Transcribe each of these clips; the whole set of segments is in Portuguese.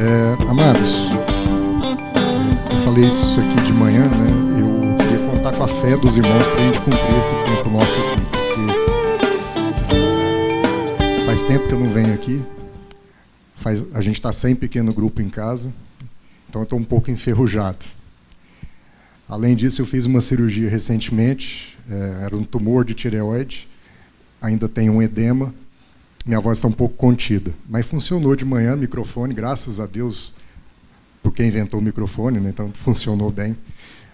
É, amados, é, eu falei isso aqui de manhã, né? Eu queria contar com a fé dos irmãos para a gente cumprir esse tempo nosso aqui. Porque faz tempo que eu não venho aqui. Faz, a gente está sem pequeno grupo em casa, então eu estou um pouco enferrujado. Além disso, eu fiz uma cirurgia recentemente, é, era um tumor de tireoide, ainda tenho um edema, minha voz está um pouco contida. Mas funcionou de manhã, microfone, graças a Deus, porque inventou o microfone, né? então funcionou bem.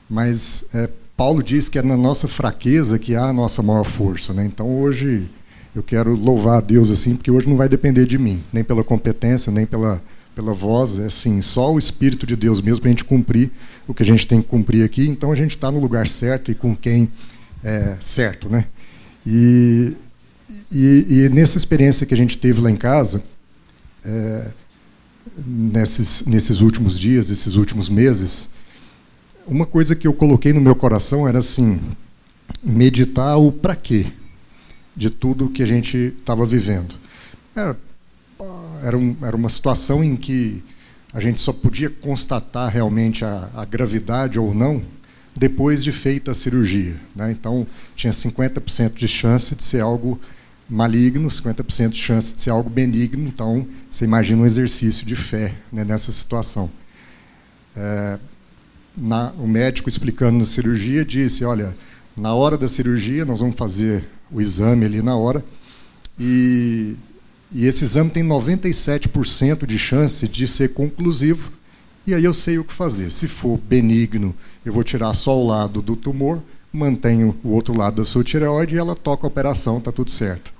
Mas é, Paulo diz que é na nossa fraqueza que há a nossa maior força. Né? Então hoje eu quero louvar a Deus assim, porque hoje não vai depender de mim, nem pela competência, nem pela, pela voz. É assim, só o Espírito de Deus mesmo para a gente cumprir o que a gente tem que cumprir aqui. Então a gente está no lugar certo e com quem é certo. Né? E e, e, nessa experiência que a gente teve lá em casa, é, nesses, nesses últimos dias, esses últimos meses, uma coisa que eu coloquei no meu coração era assim: meditar o para quê de tudo que a gente estava vivendo. Era, era, um, era, uma situação em que a gente só podia constatar realmente a, a gravidade ou não depois de feita a cirurgia. Né? Então, tinha 50% de chance de ser algo maligno, 50% de chance de ser algo benigno. Então, você imagina um exercício de fé né, nessa situação. É, na, o médico explicando na cirurgia disse: olha, na hora da cirurgia nós vamos fazer o exame ali na hora e, e esse exame tem 97% de chance de ser conclusivo. E aí eu sei o que fazer. Se for benigno, eu vou tirar só o lado do tumor, mantenho o outro lado da sua tireoide e ela toca a operação, está tudo certo.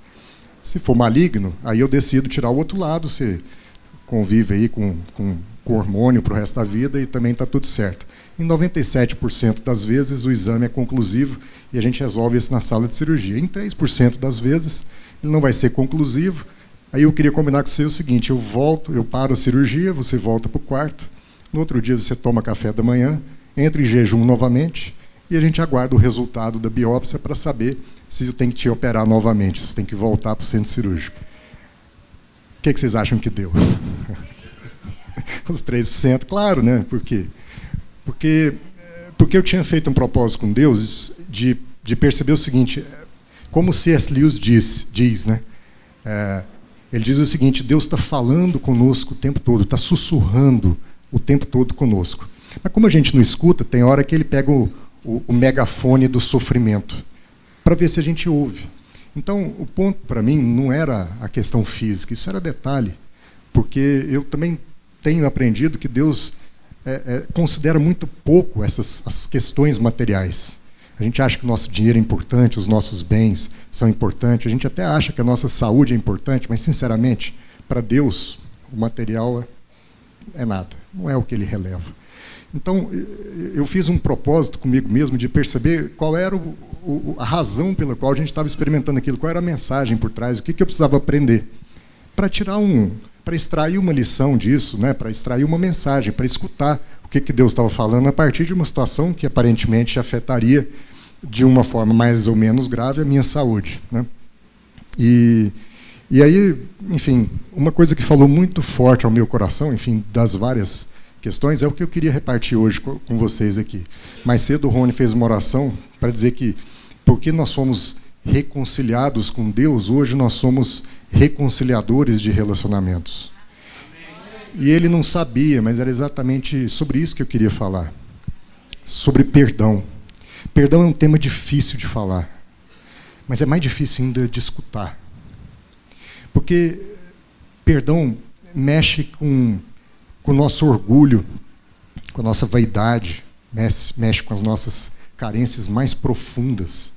Se for maligno, aí eu decido tirar o outro lado, você convive aí com, com, com hormônio para o resto da vida e também está tudo certo. Em 97% das vezes o exame é conclusivo e a gente resolve isso na sala de cirurgia. Em 3% das vezes ele não vai ser conclusivo. Aí eu queria combinar com você o seguinte: eu volto, eu paro a cirurgia, você volta para o quarto, no outro dia você toma café da manhã, entra em jejum novamente e a gente aguarda o resultado da biópsia para saber se tem que te operar novamente, se tem que voltar para o centro cirúrgico. O que, que vocês acham que deu? Os 3%, claro, né? Por quê? Porque, porque eu tinha feito um propósito com Deus de, de perceber o seguinte, como C.S. Lewis diz, diz né? É, ele diz o seguinte: Deus está falando conosco o tempo todo, está sussurrando o tempo todo conosco. Mas como a gente não escuta, tem hora que ele pega o, o, o megafone do sofrimento para ver se a gente ouve. Então, o ponto para mim não era a questão física, isso era detalhe, porque eu também tenho aprendido que Deus é, é, considera muito pouco essas as questões materiais. A gente acha que o nosso dinheiro é importante, os nossos bens são importantes, a gente até acha que a nossa saúde é importante, mas, sinceramente, para Deus, o material é, é nada, não é o que ele releva. Então, eu fiz um propósito comigo mesmo de perceber qual era o, o, a razão pela qual a gente estava experimentando aquilo, qual era a mensagem por trás, o que, que eu precisava aprender. Para tirar um. para extrair uma lição disso, né, para extrair uma mensagem, para escutar o que, que Deus estava falando a partir de uma situação que aparentemente afetaria de uma forma mais ou menos grave a minha saúde. Né? E, e aí, enfim, uma coisa que falou muito forte ao meu coração, enfim, das várias questões, é o que eu queria repartir hoje com vocês aqui. Mais cedo o Rony fez uma oração para dizer que porque nós somos reconciliados com Deus, hoje nós somos reconciliadores de relacionamentos. E ele não sabia, mas era exatamente sobre isso que eu queria falar. Sobre perdão. Perdão é um tema difícil de falar, mas é mais difícil ainda de escutar. Porque perdão mexe com com o nosso orgulho, com a nossa vaidade, mexe, mexe com as nossas carências mais profundas.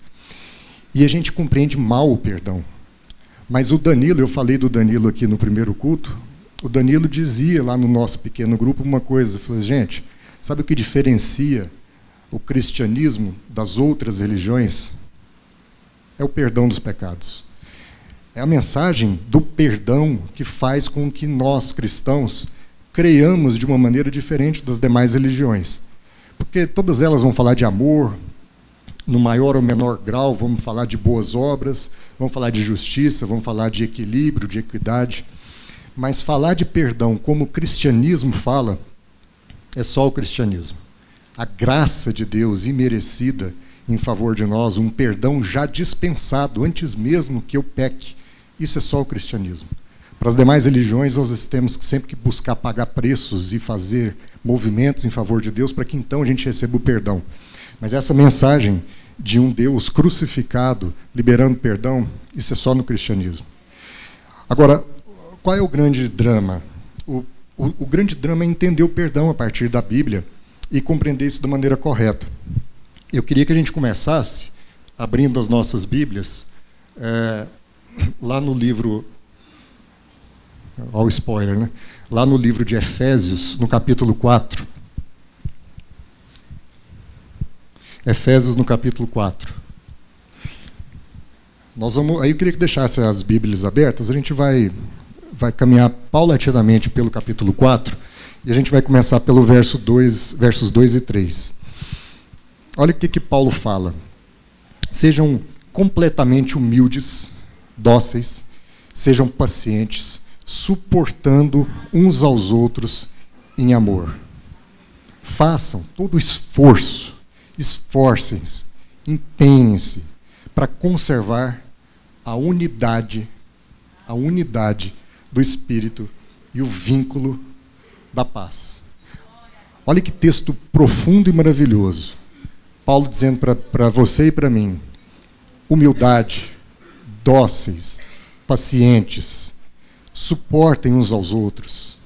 E a gente compreende mal o perdão. Mas o Danilo, eu falei do Danilo aqui no primeiro culto, o Danilo dizia lá no nosso pequeno grupo uma coisa, falou, gente, sabe o que diferencia o cristianismo das outras religiões? É o perdão dos pecados. É a mensagem do perdão que faz com que nós, cristãos, creiamos de uma maneira diferente das demais religiões. Porque todas elas vão falar de amor, no maior ou menor grau, vamos falar de boas obras, vamos falar de justiça, vamos falar de equilíbrio, de equidade. Mas falar de perdão como o cristianismo fala, é só o cristianismo. A graça de Deus imerecida em favor de nós, um perdão já dispensado antes mesmo que eu peque. Isso é só o cristianismo. Para as demais religiões, nós temos que sempre que buscar pagar preços e fazer movimentos em favor de Deus para que então a gente receba o perdão. Mas essa mensagem de um Deus crucificado liberando perdão, isso é só no cristianismo. Agora, qual é o grande drama? O, o, o grande drama é entender o perdão a partir da Bíblia e compreender isso da maneira correta. Eu queria que a gente começasse abrindo as nossas Bíblias é, lá no livro. Olha o spoiler, né? Lá no livro de Efésios, no capítulo 4. Efésios, no capítulo 4. Nós vamos, aí eu queria que deixasse as Bíblias abertas, a gente vai, vai caminhar paulatinamente pelo capítulo 4 e a gente vai começar pelo verso 2, versos 2 e 3. Olha o que, que Paulo fala. Sejam completamente humildes, dóceis, sejam pacientes, suportando uns aos outros em amor. Façam todo o esforço, esforcem-se, empenhem-se para conservar a unidade, a unidade do espírito e o vínculo da paz. Olha que texto profundo e maravilhoso. Paulo dizendo para você e para mim: humildade, dóceis, pacientes, suportem uns aos outros,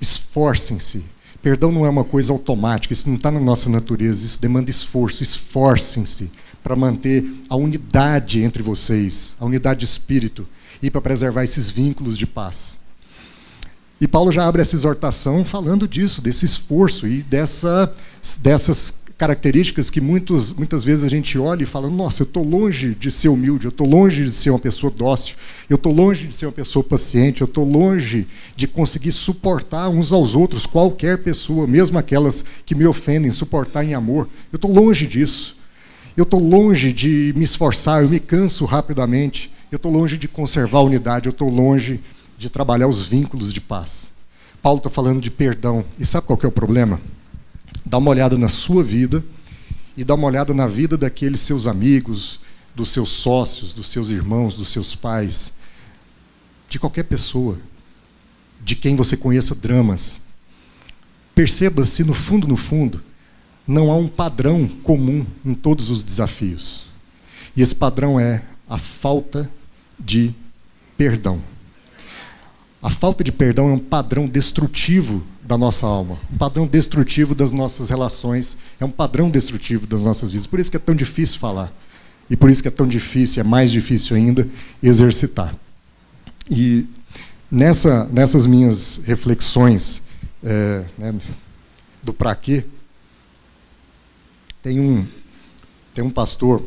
esforcem-se. Perdão não é uma coisa automática, isso não está na nossa natureza, isso demanda esforço. Esforcem-se para manter a unidade entre vocês, a unidade de espírito, e para preservar esses vínculos de paz. E Paulo já abre essa exortação falando disso, desse esforço e dessa, dessas características que muitos, muitas vezes a gente olha e fala: nossa, eu estou longe de ser humilde, eu estou longe de ser uma pessoa dócil, eu estou longe de ser uma pessoa paciente, eu estou longe de conseguir suportar uns aos outros, qualquer pessoa, mesmo aquelas que me ofendem, suportar em amor. Eu estou longe disso. Eu estou longe de me esforçar, eu me canso rapidamente. Eu estou longe de conservar a unidade, eu estou longe de trabalhar os vínculos de paz. Paulo está falando de perdão. E sabe qual é o problema? Dá uma olhada na sua vida e dá uma olhada na vida daqueles seus amigos, dos seus sócios, dos seus irmãos, dos seus pais, de qualquer pessoa, de quem você conheça dramas. Perceba se no fundo, no fundo, não há um padrão comum em todos os desafios. E esse padrão é a falta de perdão. A falta de perdão é um padrão destrutivo da nossa alma, um padrão destrutivo das nossas relações, é um padrão destrutivo das nossas vidas. Por isso que é tão difícil falar. E por isso que é tão difícil, é mais difícil ainda, exercitar. E nessa, nessas minhas reflexões é, né, do para quê, tem um, tem um pastor,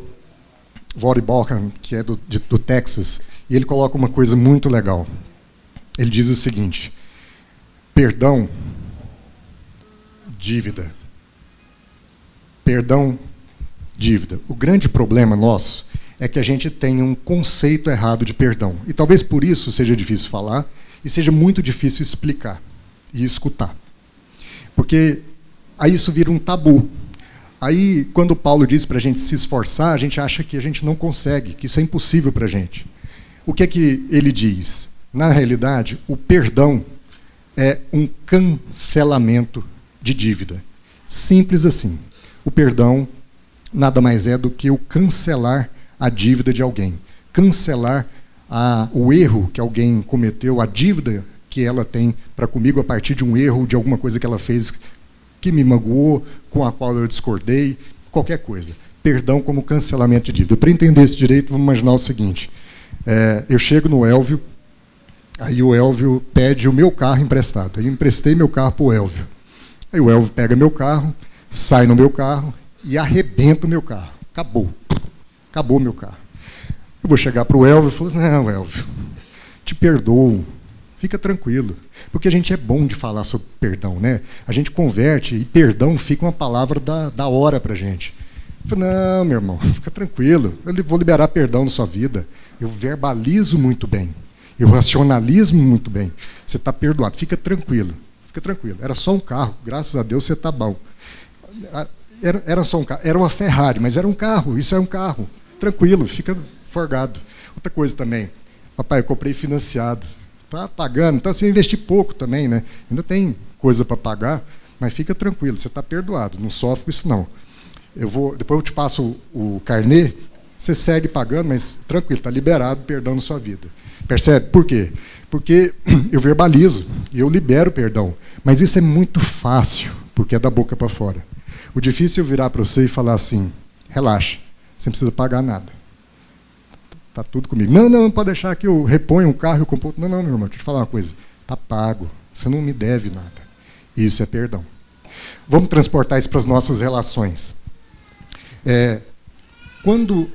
Vory Balkan, que é do, de, do Texas, e ele coloca uma coisa muito legal. Ele diz o seguinte: perdão dívida. Perdão, dívida. O grande problema nosso é que a gente tem um conceito errado de perdão. E talvez por isso seja difícil falar e seja muito difícil explicar e escutar. Porque aí isso vira um tabu. Aí, quando Paulo diz para a gente se esforçar, a gente acha que a gente não consegue, que isso é impossível para a gente. O que é que ele diz? Na realidade, o perdão é um cancelamento de dívida. Simples assim. O perdão nada mais é do que o cancelar a dívida de alguém, cancelar a, o erro que alguém cometeu, a dívida que ela tem para comigo a partir de um erro, de alguma coisa que ela fez que me magoou, com a qual eu discordei, qualquer coisa. Perdão como cancelamento de dívida. Para entender esse direito, vamos imaginar o seguinte: é, eu chego no Elvio, aí o Elvio pede o meu carro emprestado. Eu emprestei meu carro para o Elvio. Aí o Elvio pega meu carro, sai no meu carro e arrebenta o meu carro. Acabou. Acabou meu carro. Eu vou chegar para o Elvio e falar, não, Elvio, te perdoo. Fica tranquilo. Porque a gente é bom de falar sobre perdão, né? A gente converte e perdão fica uma palavra da, da hora para a gente. Eu falo, não, meu irmão, fica tranquilo. Eu vou liberar perdão na sua vida. Eu verbalizo muito bem. Eu racionalismo muito bem. Você está perdoado. Fica tranquilo. Fica tranquilo. Era só um carro. Graças a Deus você está bom. Era, era só um carro. Era uma Ferrari, mas era um carro. Isso é um carro. Tranquilo. Fica forgado. Outra coisa também. Papai, eu comprei financiado. Está pagando. Então, assim, eu investi pouco também, né? Ainda tem coisa para pagar, mas fica tranquilo. Você está perdoado. Não sofre com isso, não. Eu vou, depois eu te passo o, o carnê. Você segue pagando, mas tranquilo, está liberado perdão na sua vida. Percebe? Por quê? Porque eu verbalizo e eu libero perdão. Mas isso é muito fácil, porque é da boca para fora. O difícil é virar para você e falar assim: relaxa, você não precisa pagar nada. Está tudo comigo. Não, não, pode deixar que eu reponha um carro e eu compro. Não, não, meu irmão, deixa eu te falar uma coisa. Está pago. Você não me deve nada. Isso é perdão. Vamos transportar isso para as nossas relações. É, quando,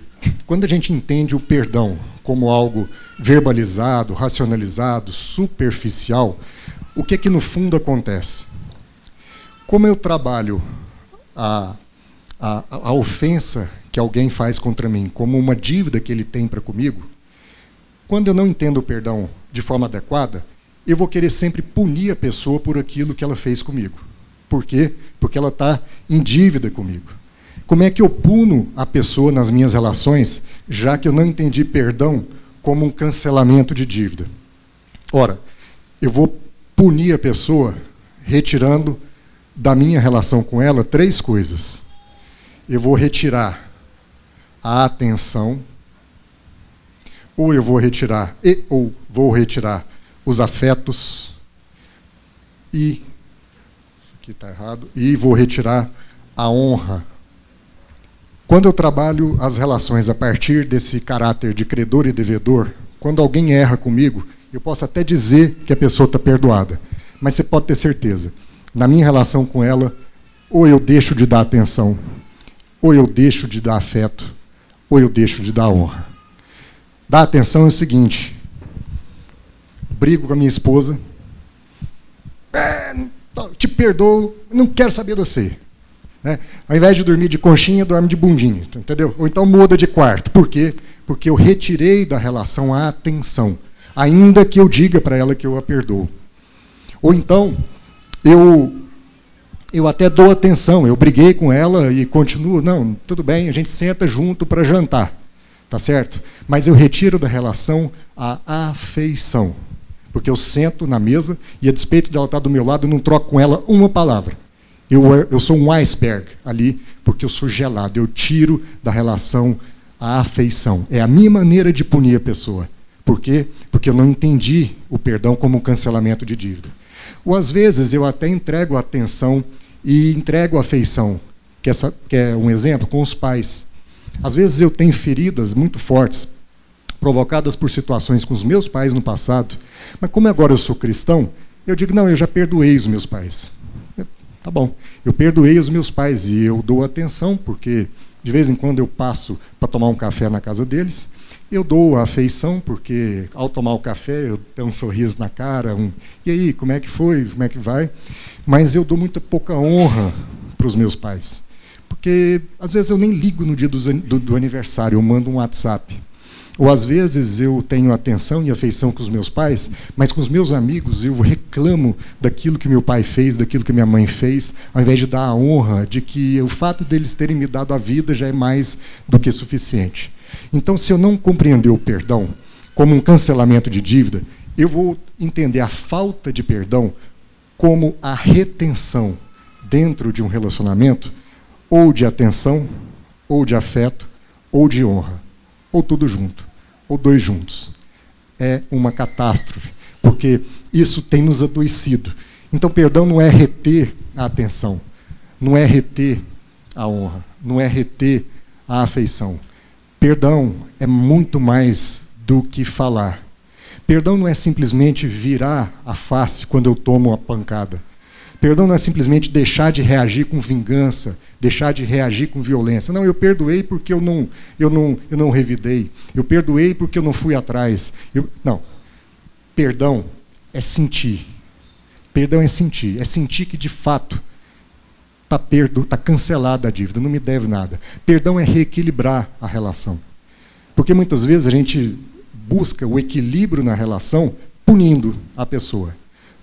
quando a gente entende o perdão como algo verbalizado, racionalizado, superficial, o que é que no fundo acontece? Como eu trabalho a, a, a ofensa que alguém faz contra mim como uma dívida que ele tem para comigo, quando eu não entendo o perdão de forma adequada, eu vou querer sempre punir a pessoa por aquilo que ela fez comigo. Por quê? Porque ela está em dívida comigo. Como é que eu puno a pessoa nas minhas relações, já que eu não entendi perdão como um cancelamento de dívida? Ora, eu vou punir a pessoa retirando da minha relação com ela três coisas. Eu vou retirar a atenção, ou eu vou retirar e ou vou retirar os afetos e aqui está errado e vou retirar a honra. Quando eu trabalho as relações a partir desse caráter de credor e devedor, quando alguém erra comigo, eu posso até dizer que a pessoa está perdoada, mas você pode ter certeza, na minha relação com ela, ou eu deixo de dar atenção, ou eu deixo de dar afeto, ou eu deixo de dar honra. Dar atenção é o seguinte: brigo com a minha esposa, é, te perdoo, não quero saber de você. Né? Ao invés de dormir de conchinha, dorme de bundinha, entendeu? Ou então muda de quarto. Por quê? Porque eu retirei da relação a atenção, ainda que eu diga para ela que eu a perdoo. Ou então, eu eu até dou atenção, eu briguei com ela e continuo, não, tudo bem, a gente senta junto para jantar, tá certo? Mas eu retiro da relação a afeição, porque eu sento na mesa e a despeito dela estar do meu lado, eu não troco com ela uma palavra. Eu, eu sou um iceberg ali, porque eu sou gelado, eu tiro da relação a afeição. É a minha maneira de punir a pessoa. Por quê? Porque eu não entendi o perdão como um cancelamento de dívida. Ou às vezes eu até entrego atenção e entrego afeição, que, essa, que é um exemplo, com os pais. Às vezes eu tenho feridas muito fortes, provocadas por situações com os meus pais no passado, mas como agora eu sou cristão, eu digo, não, eu já perdoei os meus pais. Tá bom, eu perdoei os meus pais e eu dou atenção, porque de vez em quando eu passo para tomar um café na casa deles, eu dou afeição, porque ao tomar o café eu tenho um sorriso na cara, um, e aí, como é que foi, como é que vai? Mas eu dou muita pouca honra para os meus pais. Porque às vezes eu nem ligo no dia do, do, do aniversário, eu mando um WhatsApp. Ou às vezes eu tenho atenção e afeição com os meus pais, mas com os meus amigos eu reclamo daquilo que meu pai fez, daquilo que minha mãe fez, ao invés de dar a honra de que o fato deles terem me dado a vida já é mais do que suficiente. Então, se eu não compreender o perdão como um cancelamento de dívida, eu vou entender a falta de perdão como a retenção dentro de um relacionamento, ou de atenção, ou de afeto, ou de honra, ou tudo junto, ou dois juntos. É uma catástrofe, porque isso tem nos adoecido. Então, perdão não é reter a atenção, não é reter a honra, não é reter a afeição. Perdão é muito mais do que falar. Perdão não é simplesmente virar a face quando eu tomo a pancada. Perdão não é simplesmente deixar de reagir com vingança, deixar de reagir com violência. Não, eu perdoei porque eu não, eu não, eu não revidei. Eu perdoei porque eu não fui atrás. Eu, não. Perdão é sentir. Perdão é sentir. É sentir que de fato está perdo, tá cancelada a dívida, não me deve nada. Perdão é reequilibrar a relação. Porque muitas vezes a gente busca o equilíbrio na relação punindo a pessoa.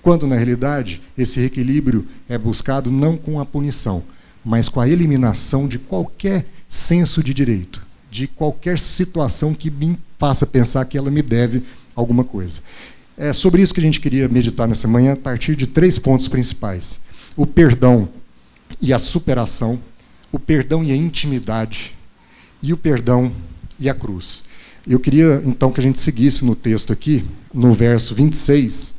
Quando, na realidade, esse equilíbrio é buscado não com a punição, mas com a eliminação de qualquer senso de direito, de qualquer situação que me faça pensar que ela me deve alguma coisa. É sobre isso que a gente queria meditar nessa manhã, a partir de três pontos principais: o perdão e a superação, o perdão e a intimidade, e o perdão e a cruz. Eu queria então que a gente seguisse no texto aqui, no verso 26,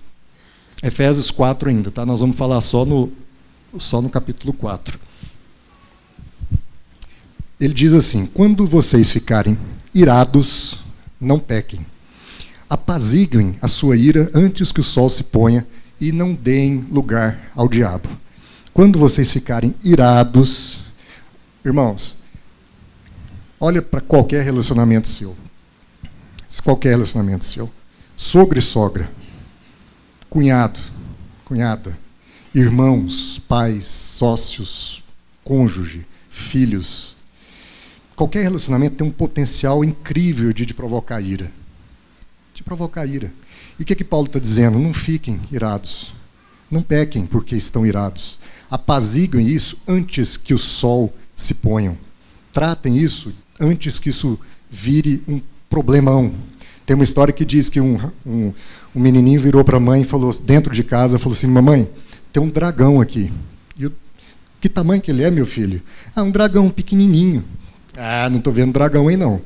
Efésios 4 ainda, tá? Nós vamos falar só no, só no capítulo 4. Ele diz assim: Quando vocês ficarem irados, não pequem apaziguem a sua ira antes que o sol se ponha e não deem lugar ao diabo. Quando vocês ficarem irados, irmãos, olha para qualquer relacionamento seu. Qualquer relacionamento seu. Sogro e sogra, cunhado, cunhada, irmãos, pais, sócios, cônjuge, filhos. Qualquer relacionamento tem um potencial incrível de, de provocar ira de provocar ira. E o que, que Paulo está dizendo? Não fiquem irados. Não pequem porque estão irados. Apaziguem isso antes que o sol se ponham. Tratem isso antes que isso vire um problemão. Tem uma história que diz que um, um, um menininho virou para a mãe e falou, dentro de casa, falou assim, mamãe, tem um dragão aqui. E eu, que tamanho que ele é, meu filho? Ah, um dragão pequenininho. Ah, não estou vendo dragão aí não.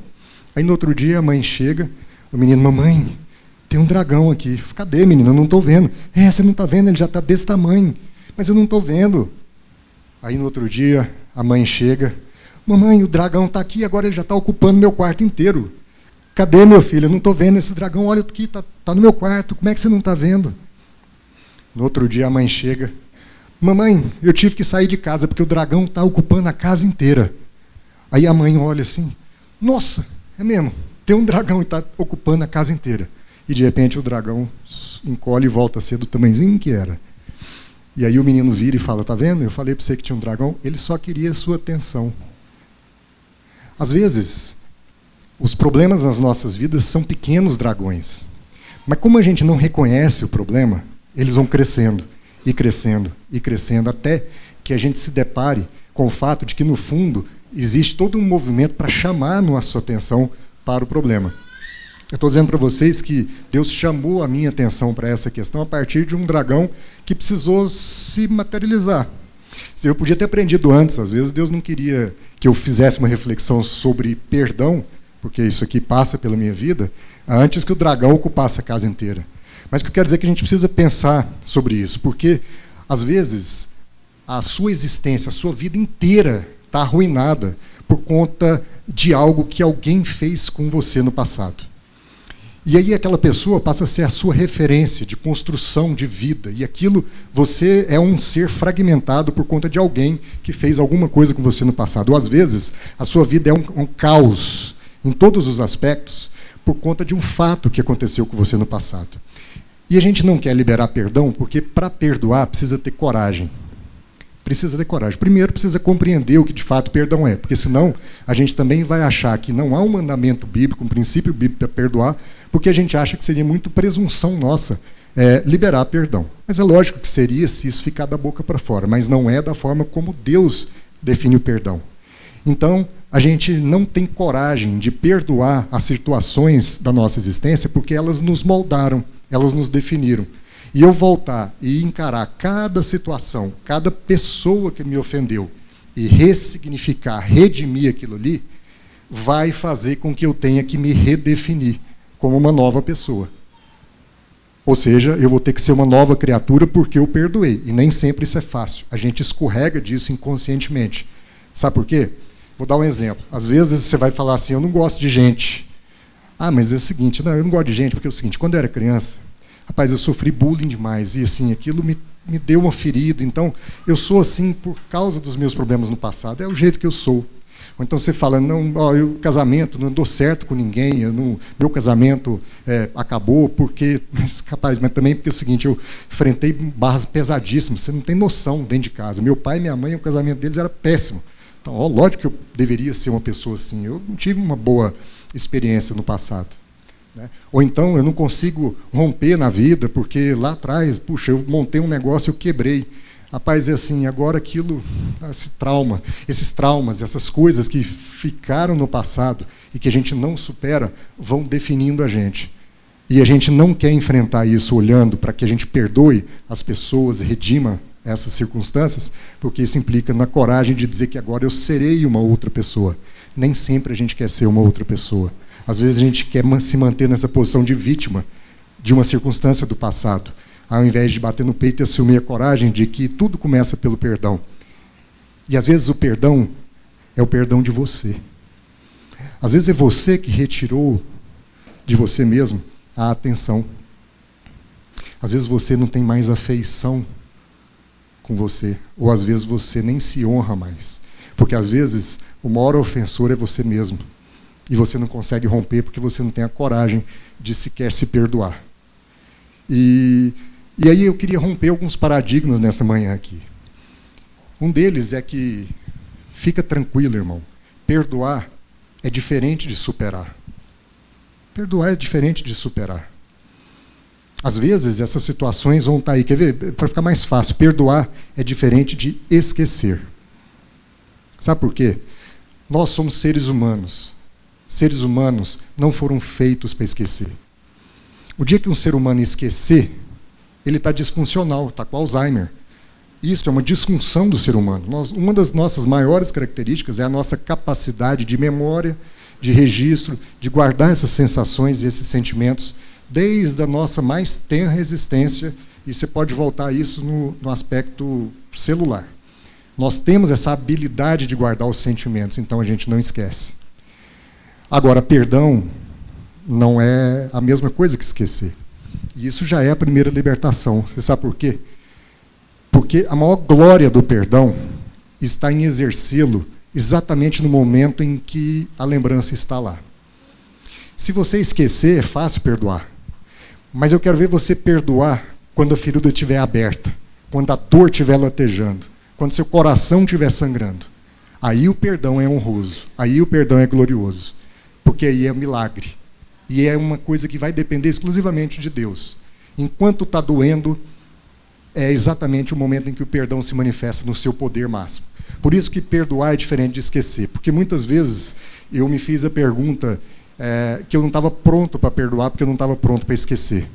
Aí no outro dia a mãe chega, o menino, mamãe, tem um dragão aqui. Cadê, menino? Eu não estou vendo. É, você não está vendo, ele já está desse tamanho. Mas eu não estou vendo. Aí no outro dia, a mãe chega. Mamãe, o dragão está aqui, agora ele já está ocupando meu quarto inteiro. Cadê, meu filho? Eu não estou vendo esse dragão. Olha aqui, está tá no meu quarto. Como é que você não está vendo? No outro dia, a mãe chega. Mamãe, eu tive que sair de casa porque o dragão está ocupando a casa inteira. Aí a mãe olha assim: Nossa, é mesmo? Tem um dragão e está ocupando a casa inteira. E de repente o dragão encolhe e volta a ser do tamanhozinho que era. E aí o menino vira e fala: Tá vendo? Eu falei para você que tinha um dragão. Ele só queria sua atenção. Às vezes, os problemas nas nossas vidas são pequenos dragões. Mas como a gente não reconhece o problema, eles vão crescendo e crescendo e crescendo até que a gente se depare com o fato de que, no fundo, existe todo um movimento para chamar a nossa atenção para o problema. Eu estou dizendo para vocês que Deus chamou a minha atenção para essa questão a partir de um dragão que precisou se materializar. Se eu podia ter aprendido antes, às vezes Deus não queria que eu fizesse uma reflexão sobre perdão, porque isso aqui passa pela minha vida, antes que o dragão ocupasse a casa inteira. Mas o que eu quero dizer é que a gente precisa pensar sobre isso, porque às vezes a sua existência, a sua vida inteira está arruinada por conta de algo que alguém fez com você no passado. E aí aquela pessoa passa a ser a sua referência de construção de vida. E aquilo, você é um ser fragmentado por conta de alguém que fez alguma coisa com você no passado. Ou às vezes, a sua vida é um, um caos em todos os aspectos por conta de um fato que aconteceu com você no passado. E a gente não quer liberar perdão porque para perdoar precisa ter coragem precisa ter coragem. Primeiro, precisa compreender o que de fato perdão é, porque senão a gente também vai achar que não há um mandamento bíblico, um princípio bíblico para perdoar, porque a gente acha que seria muito presunção nossa é, liberar perdão. Mas é lógico que seria se isso ficar da boca para fora, mas não é da forma como Deus define o perdão. Então, a gente não tem coragem de perdoar as situações da nossa existência porque elas nos moldaram, elas nos definiram e eu voltar e encarar cada situação, cada pessoa que me ofendeu e ressignificar, redimir aquilo ali, vai fazer com que eu tenha que me redefinir como uma nova pessoa. Ou seja, eu vou ter que ser uma nova criatura porque eu perdoei. E nem sempre isso é fácil. A gente escorrega disso inconscientemente. Sabe por quê? Vou dar um exemplo. Às vezes você vai falar assim: eu não gosto de gente. Ah, mas é o seguinte: não, eu não gosto de gente porque é o seguinte: quando eu era criança, Rapaz, eu sofri bullying demais e assim, aquilo me, me deu uma ferida. Então, eu sou assim por causa dos meus problemas no passado. É o jeito que eu sou. Ou então você fala, não, ó, eu casamento, não dou certo com ninguém, não, meu casamento é, acabou porque, mas, mas também porque é o seguinte, eu enfrentei barras pesadíssimas, você não tem noção dentro de casa. Meu pai e minha mãe, o casamento deles era péssimo. Então, ó, lógico que eu deveria ser uma pessoa assim. Eu não tive uma boa experiência no passado. Né? Ou então eu não consigo romper na vida porque lá atrás, puxa, eu montei um negócio e eu quebrei. Rapaz, é assim, agora aquilo, esse trauma, esses traumas, essas coisas que ficaram no passado e que a gente não supera, vão definindo a gente. E a gente não quer enfrentar isso olhando para que a gente perdoe as pessoas, redima essas circunstâncias, porque isso implica na coragem de dizer que agora eu serei uma outra pessoa. Nem sempre a gente quer ser uma outra pessoa. Às vezes a gente quer se manter nessa posição de vítima de uma circunstância do passado, ao invés de bater no peito e assumir a coragem de que tudo começa pelo perdão. E às vezes o perdão é o perdão de você. Às vezes é você que retirou de você mesmo a atenção. Às vezes você não tem mais afeição com você, ou às vezes você nem se honra mais. Porque às vezes o maior ofensor é você mesmo. E você não consegue romper porque você não tem a coragem de sequer se perdoar. E, e aí eu queria romper alguns paradigmas nessa manhã aqui. Um deles é que, fica tranquilo, irmão, perdoar é diferente de superar. Perdoar é diferente de superar. Às vezes essas situações vão estar aí. Quer ver? Para ficar mais fácil, perdoar é diferente de esquecer. Sabe por quê? Nós somos seres humanos. Seres humanos não foram feitos para esquecer. O dia que um ser humano esquecer, ele está disfuncional, está com Alzheimer. Isso é uma disfunção do ser humano. Nós, uma das nossas maiores características é a nossa capacidade de memória, de registro, de guardar essas sensações e esses sentimentos desde a nossa mais tenra existência, e você pode voltar a isso no, no aspecto celular. Nós temos essa habilidade de guardar os sentimentos, então a gente não esquece. Agora, perdão não é a mesma coisa que esquecer. E isso já é a primeira libertação. Você sabe por quê? Porque a maior glória do perdão está em exercê-lo exatamente no momento em que a lembrança está lá. Se você esquecer, é fácil perdoar. Mas eu quero ver você perdoar quando a ferida estiver aberta, quando a dor estiver latejando, quando seu coração estiver sangrando. Aí o perdão é honroso, aí o perdão é glorioso, porque aí é um milagre. E é uma coisa que vai depender exclusivamente de Deus. Enquanto está doendo, é exatamente o momento em que o perdão se manifesta no seu poder máximo. Por isso que perdoar é diferente de esquecer, porque muitas vezes eu me fiz a pergunta é, que eu não estava pronto para perdoar porque eu não estava pronto para esquecer.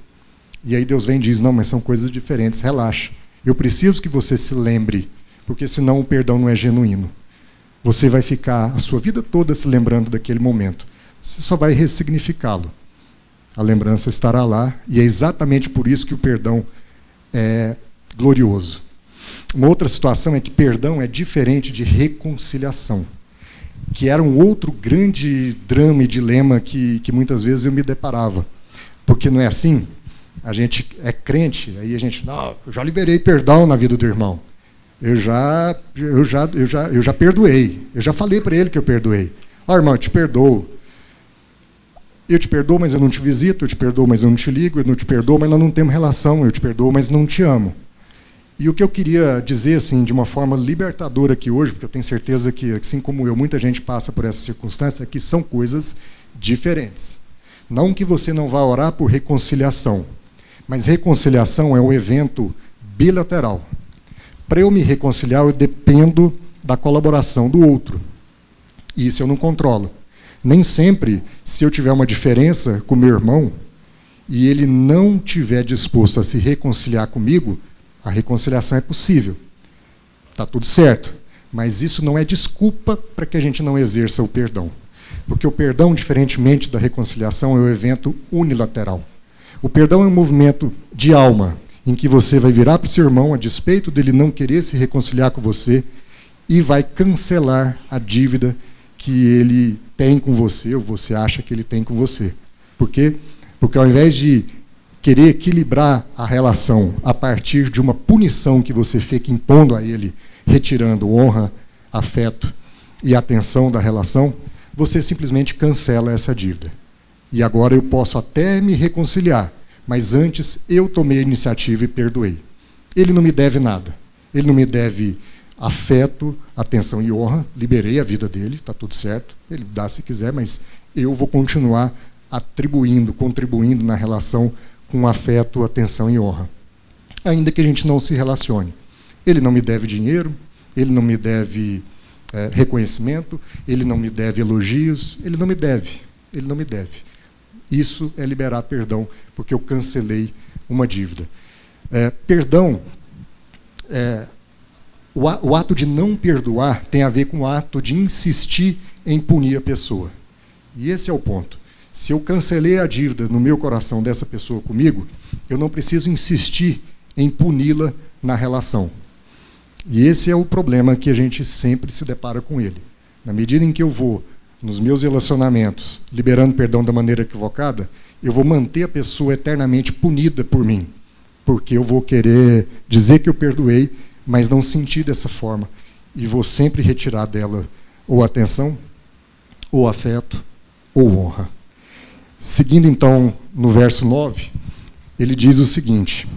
E aí Deus vem e diz: não, mas são coisas diferentes, relaxa. Eu preciso que você se lembre, porque senão o perdão não é genuíno. Você vai ficar a sua vida toda se lembrando daquele momento. Você só vai ressignificá-lo. A lembrança estará lá, e é exatamente por isso que o perdão é glorioso. Uma outra situação é que perdão é diferente de reconciliação que era um outro grande drama e dilema que, que muitas vezes eu me deparava. Porque não é assim? A gente é crente, aí a gente, não, eu já liberei perdão na vida do irmão. Eu já, eu já, eu já, eu já perdoei. Eu já falei para ele que eu perdoei. Ó, oh, irmão, eu te perdoo. Eu te perdoo, mas eu não te visito. Eu te perdoo, mas eu não te ligo. Eu não te perdoo, mas nós não temos relação. Eu te perdoo, mas não te amo. E o que eu queria dizer, assim, de uma forma libertadora aqui hoje, porque eu tenho certeza que, assim como eu, muita gente passa por essa circunstância, é que são coisas diferentes. Não que você não vá orar por reconciliação, mas reconciliação é um evento bilateral. Para eu me reconciliar, eu dependo da colaboração do outro. E isso eu não controlo. Nem sempre, se eu tiver uma diferença com meu irmão e ele não tiver disposto a se reconciliar comigo, a reconciliação é possível. Está tudo certo. Mas isso não é desculpa para que a gente não exerça o perdão. Porque o perdão, diferentemente da reconciliação, é um evento unilateral. O perdão é um movimento de alma, em que você vai virar para o seu irmão, a despeito dele não querer se reconciliar com você, e vai cancelar a dívida que ele tem com você, ou você acha que ele tem com você. Por quê? Porque ao invés de querer equilibrar a relação a partir de uma punição que você fica impondo a ele, retirando honra, afeto e atenção da relação, você simplesmente cancela essa dívida. E agora eu posso até me reconciliar, mas antes eu tomei a iniciativa e perdoei. Ele não me deve nada. Ele não me deve afeto, atenção e honra. Liberei a vida dele, está tudo certo. Ele dá se quiser, mas eu vou continuar atribuindo, contribuindo na relação com afeto, atenção e honra. Ainda que a gente não se relacione. Ele não me deve dinheiro, ele não me deve é, reconhecimento, ele não me deve elogios, ele não me deve, ele não me deve. Isso é liberar perdão, porque eu cancelei uma dívida. É, perdão, é, o, o ato de não perdoar tem a ver com o ato de insistir em punir a pessoa. E esse é o ponto. Se eu cancelei a dívida no meu coração dessa pessoa comigo, eu não preciso insistir em puni-la na relação. E esse é o problema que a gente sempre se depara com ele. Na medida em que eu vou, nos meus relacionamentos, liberando perdão da maneira equivocada, eu vou manter a pessoa eternamente punida por mim. Porque eu vou querer dizer que eu perdoei, mas não sentir dessa forma. E vou sempre retirar dela ou atenção, ou afeto, ou honra. Seguindo então no verso 9, ele diz o seguinte: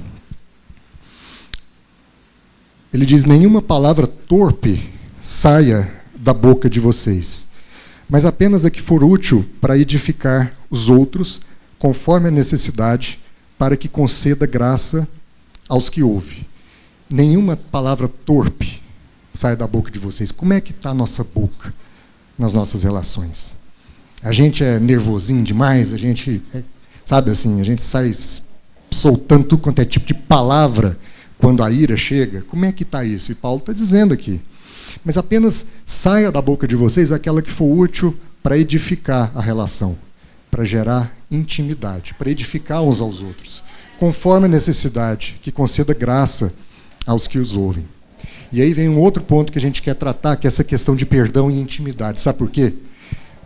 Ele diz: Nenhuma palavra torpe saia da boca de vocês, mas apenas a que for útil para edificar os outros, conforme a necessidade, para que conceda graça aos que ouvem. Nenhuma palavra torpe saia da boca de vocês. Como é que está a nossa boca nas nossas relações? A gente é nervosinho demais, a gente, é, sabe assim, a gente sai soltando tudo quanto é tipo de palavra quando a ira chega. Como é que está isso? E Paulo está dizendo aqui. Mas apenas saia da boca de vocês aquela que for útil para edificar a relação, para gerar intimidade, para edificar uns aos outros, conforme a necessidade, que conceda graça aos que os ouvem. E aí vem um outro ponto que a gente quer tratar, que é essa questão de perdão e intimidade. Sabe por quê?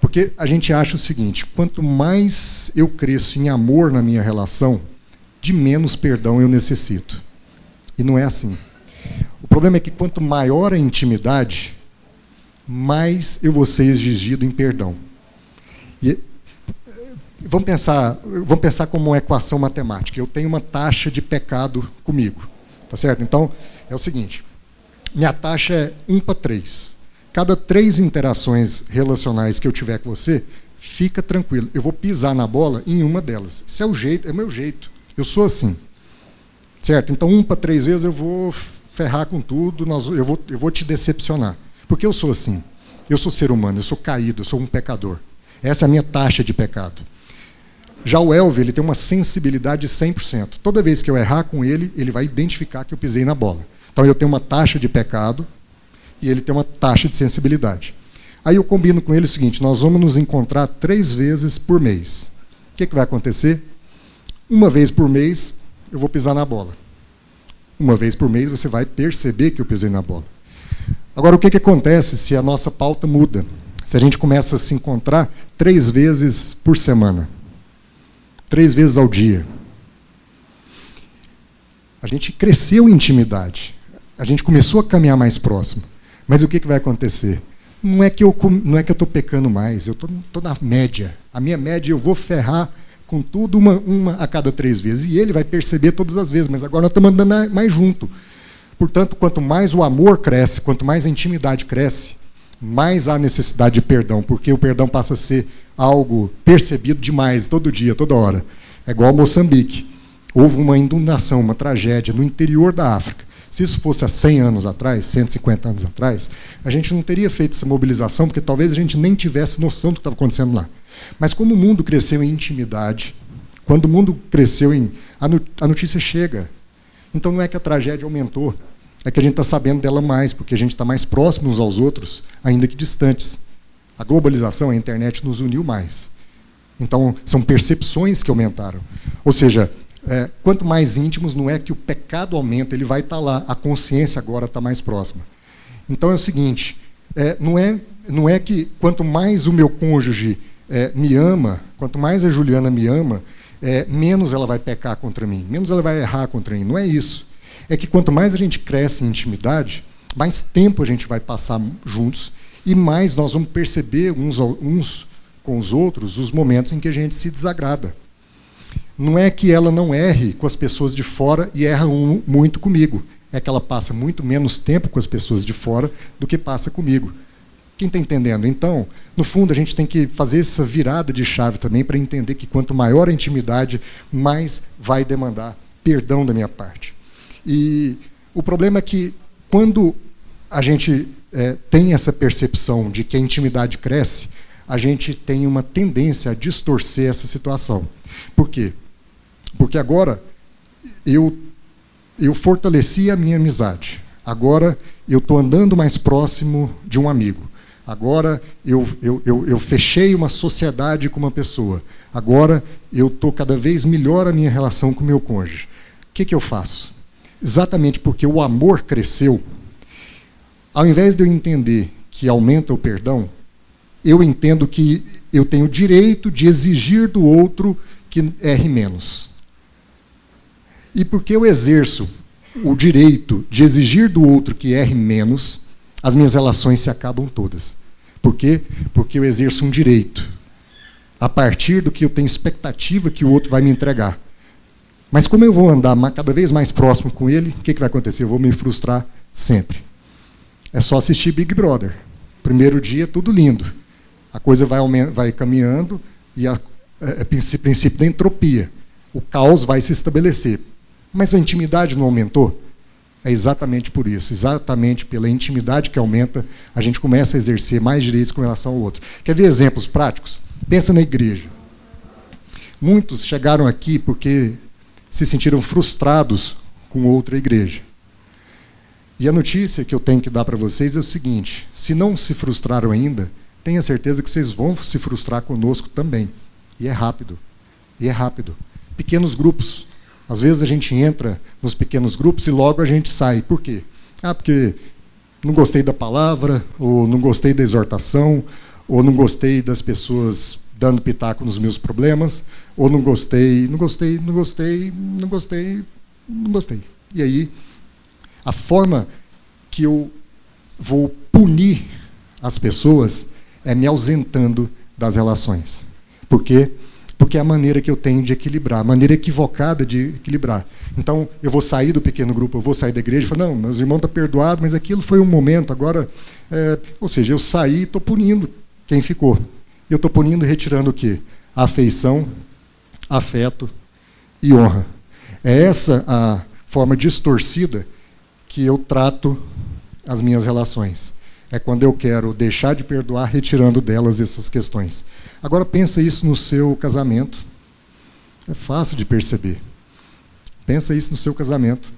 Porque a gente acha o seguinte: quanto mais eu cresço em amor na minha relação, de menos perdão eu necessito. E não é assim. O problema é que quanto maior a intimidade, mais eu vou ser exigido em perdão. E, eh, vamos pensar, vamos pensar como uma equação matemática. Eu tenho uma taxa de pecado comigo, tá certo? Então é o seguinte: minha taxa é 1 para 3. Cada três interações relacionais que eu tiver com você, fica tranquilo. Eu vou pisar na bola em uma delas. Isso é o jeito, é o meu jeito. Eu sou assim. Certo? Então, um para três vezes eu vou ferrar com tudo, nós, eu, vou, eu vou te decepcionar. Porque eu sou assim. Eu sou ser humano, eu sou caído, eu sou um pecador. Essa é a minha taxa de pecado. Já o Elvio, ele tem uma sensibilidade de 100%. Toda vez que eu errar com ele, ele vai identificar que eu pisei na bola. Então eu tenho uma taxa de pecado e ele tem uma taxa de sensibilidade. Aí eu combino com ele o seguinte: nós vamos nos encontrar três vezes por mês. O que, que vai acontecer? Uma vez por mês eu vou pisar na bola. Uma vez por mês você vai perceber que eu pisei na bola. Agora, o que, que acontece se a nossa pauta muda? Se a gente começa a se encontrar três vezes por semana, três vezes ao dia. A gente cresceu em intimidade. A gente começou a caminhar mais próximo. Mas o que, que vai acontecer? Não é que eu não é que eu estou pecando mais, eu estou na média. A minha média eu vou ferrar com tudo uma, uma a cada três vezes. E ele vai perceber todas as vezes, mas agora nós estamos andando mais junto. Portanto, quanto mais o amor cresce, quanto mais a intimidade cresce, mais há necessidade de perdão, porque o perdão passa a ser algo percebido demais, todo dia, toda hora. É igual Moçambique. Houve uma inundação, uma tragédia no interior da África. Se isso fosse há 100 anos atrás, 150 anos atrás, a gente não teria feito essa mobilização, porque talvez a gente nem tivesse noção do que estava acontecendo lá. Mas como o mundo cresceu em intimidade, quando o mundo cresceu em. A notícia chega. Então não é que a tragédia aumentou, é que a gente está sabendo dela mais, porque a gente está mais próximo uns aos outros, ainda que distantes. A globalização, a internet nos uniu mais. Então, são percepções que aumentaram. Ou seja, é, quanto mais íntimos, não é que o pecado aumenta, ele vai estar tá lá, a consciência agora está mais próxima. Então é o seguinte: é, não, é, não é que quanto mais o meu cônjuge é, me ama, quanto mais a Juliana me ama, é, menos ela vai pecar contra mim, menos ela vai errar contra mim. Não é isso. É que quanto mais a gente cresce em intimidade, mais tempo a gente vai passar juntos e mais nós vamos perceber uns, uns com os outros os momentos em que a gente se desagrada não é que ela não erre com as pessoas de fora e erra um, muito comigo. É que ela passa muito menos tempo com as pessoas de fora do que passa comigo. Quem está entendendo? Então, no fundo, a gente tem que fazer essa virada de chave também para entender que quanto maior a intimidade, mais vai demandar perdão da minha parte. E o problema é que quando a gente é, tem essa percepção de que a intimidade cresce, a gente tem uma tendência a distorcer essa situação. Por quê? Porque agora eu, eu fortaleci a minha amizade. Agora eu estou andando mais próximo de um amigo. Agora eu, eu, eu, eu fechei uma sociedade com uma pessoa. Agora eu estou cada vez melhor a minha relação com o meu cônjuge. O que, que eu faço? Exatamente porque o amor cresceu, ao invés de eu entender que aumenta o perdão, eu entendo que eu tenho o direito de exigir do outro que erre menos. E porque eu exerço o direito de exigir do outro que erre menos, as minhas relações se acabam todas. Por quê? Porque eu exerço um direito a partir do que eu tenho expectativa que o outro vai me entregar. Mas como eu vou andar cada vez mais próximo com ele, o que, que vai acontecer? Eu vou me frustrar sempre. É só assistir Big Brother. Primeiro dia, tudo lindo. A coisa vai, vai caminhando e a, é, é princípio da entropia. O caos vai se estabelecer. Mas a intimidade não aumentou? É exatamente por isso, exatamente pela intimidade que aumenta, a gente começa a exercer mais direitos com relação ao outro. Quer ver exemplos práticos? Pensa na igreja. Muitos chegaram aqui porque se sentiram frustrados com outra igreja. E a notícia que eu tenho que dar para vocês é o seguinte: se não se frustraram ainda, tenha certeza que vocês vão se frustrar conosco também. E é rápido. E é rápido. Pequenos grupos. Às vezes a gente entra nos pequenos grupos e logo a gente sai. Por quê? Ah, porque não gostei da palavra, ou não gostei da exortação, ou não gostei das pessoas dando pitaco nos meus problemas, ou não gostei, não gostei, não gostei, não gostei, não gostei. E aí, a forma que eu vou punir as pessoas é me ausentando das relações. Por quê? Porque é a maneira que eu tenho de equilibrar, a maneira equivocada de equilibrar. Então, eu vou sair do pequeno grupo, eu vou sair da igreja e falar, não, meus irmãos estão tá perdoados, mas aquilo foi um momento, agora... É... ou seja, eu saí e estou punindo quem ficou. Eu estou punindo retirando o quê? Afeição, afeto e honra. É essa a forma distorcida que eu trato as minhas relações. É quando eu quero deixar de perdoar, retirando delas essas questões. Agora pensa isso no seu casamento. É fácil de perceber. Pensa isso no seu casamento.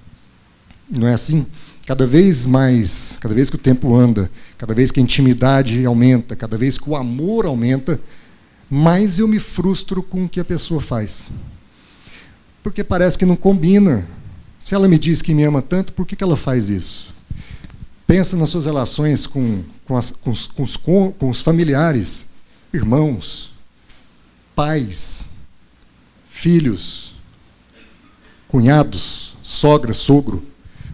Não é assim? Cada vez mais, cada vez que o tempo anda, cada vez que a intimidade aumenta, cada vez que o amor aumenta, mais eu me frustro com o que a pessoa faz. Porque parece que não combina. Se ela me diz que me ama tanto, por que, que ela faz isso? Pensa nas suas relações com, com, as, com, os, com, os, com os familiares, irmãos, pais, filhos, cunhados, sogra, sogro.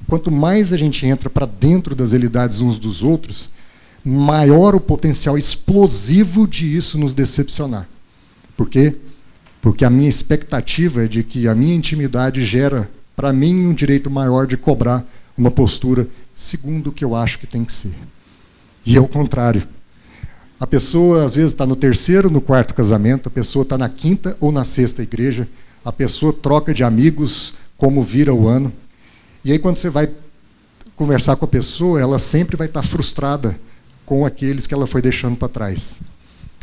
Quanto mais a gente entra para dentro das realidades uns dos outros, maior o potencial explosivo de isso nos decepcionar. Por quê? Porque a minha expectativa é de que a minha intimidade gera para mim um direito maior de cobrar uma postura segundo o que eu acho que tem que ser. E é o contrário. A pessoa, às vezes, está no terceiro, no quarto casamento, a pessoa está na quinta ou na sexta igreja, a pessoa troca de amigos como vira o ano. E aí, quando você vai conversar com a pessoa, ela sempre vai estar tá frustrada com aqueles que ela foi deixando para trás.